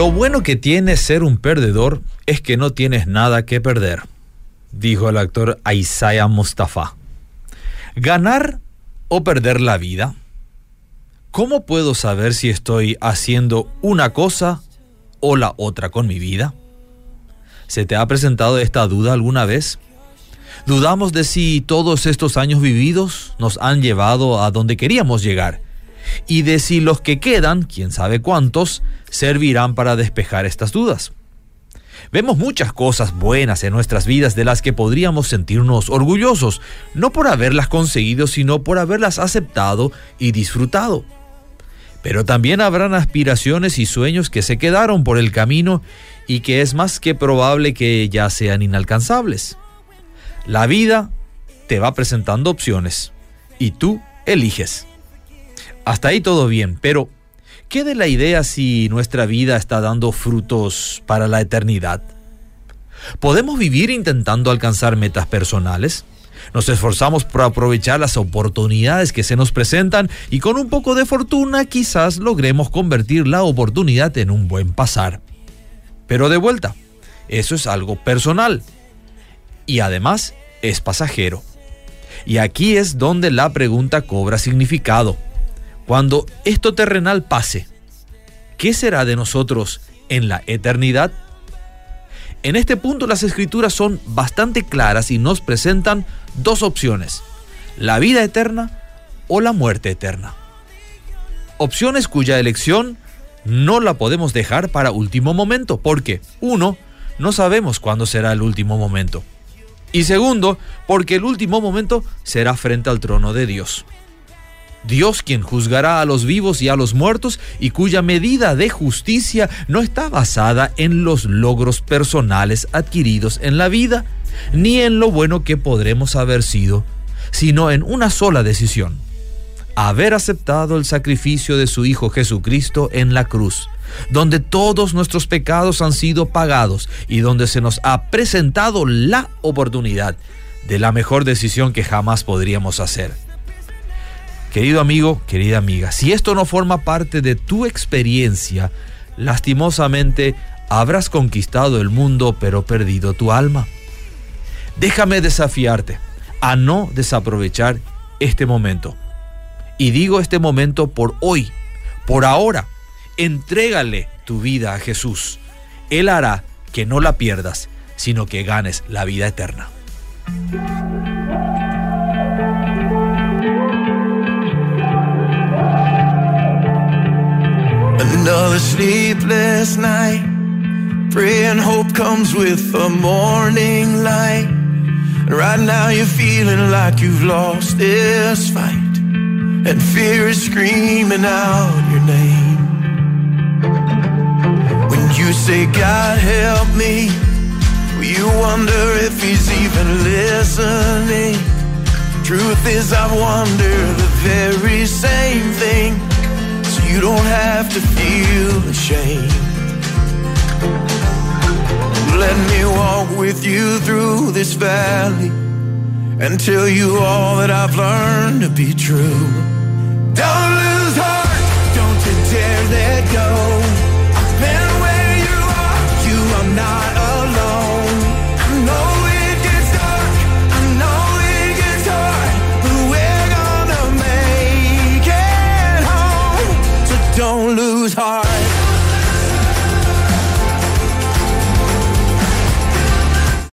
Lo bueno que tiene ser un perdedor es que no tienes nada que perder, dijo el actor Isaiah Mustafa. ¿Ganar o perder la vida? ¿Cómo puedo saber si estoy haciendo una cosa o la otra con mi vida? ¿Se te ha presentado esta duda alguna vez? ¿Dudamos de si todos estos años vividos nos han llevado a donde queríamos llegar? Y de si los que quedan, quién sabe cuántos, servirán para despejar estas dudas. Vemos muchas cosas buenas en nuestras vidas de las que podríamos sentirnos orgullosos, no por haberlas conseguido, sino por haberlas aceptado y disfrutado. Pero también habrán aspiraciones y sueños que se quedaron por el camino y que es más que probable que ya sean inalcanzables. La vida te va presentando opciones y tú eliges. Hasta ahí todo bien, pero ¿qué de la idea si nuestra vida está dando frutos para la eternidad? ¿Podemos vivir intentando alcanzar metas personales? Nos esforzamos por aprovechar las oportunidades que se nos presentan y con un poco de fortuna quizás logremos convertir la oportunidad en un buen pasar. Pero de vuelta, eso es algo personal y además es pasajero. Y aquí es donde la pregunta cobra significado. Cuando esto terrenal pase, ¿qué será de nosotros en la eternidad? En este punto las escrituras son bastante claras y nos presentan dos opciones, la vida eterna o la muerte eterna. Opciones cuya elección no la podemos dejar para último momento, porque uno, no sabemos cuándo será el último momento. Y segundo, porque el último momento será frente al trono de Dios. Dios quien juzgará a los vivos y a los muertos y cuya medida de justicia no está basada en los logros personales adquiridos en la vida, ni en lo bueno que podremos haber sido, sino en una sola decisión, haber aceptado el sacrificio de su Hijo Jesucristo en la cruz, donde todos nuestros pecados han sido pagados y donde se nos ha presentado la oportunidad de la mejor decisión que jamás podríamos hacer Querido amigo, querida amiga, si esto no forma parte de tu experiencia, lastimosamente habrás conquistado el mundo pero perdido tu alma. Déjame desafiarte a no desaprovechar este momento. Y digo este momento por hoy, por ahora. Entrégale tu vida a Jesús. Él hará que no la pierdas, sino que ganes la vida eterna. Sleepless night. Praying hope comes with the morning light. And right now you're feeling like you've lost this fight. And fear is screaming out your name. When you say, God help me, you wonder if he's even listening. Truth is, I wonder the very same thing you don't have to feel ashamed. Let me walk with you through this valley and tell you all that I've learned to be true. Don't don't lose heart.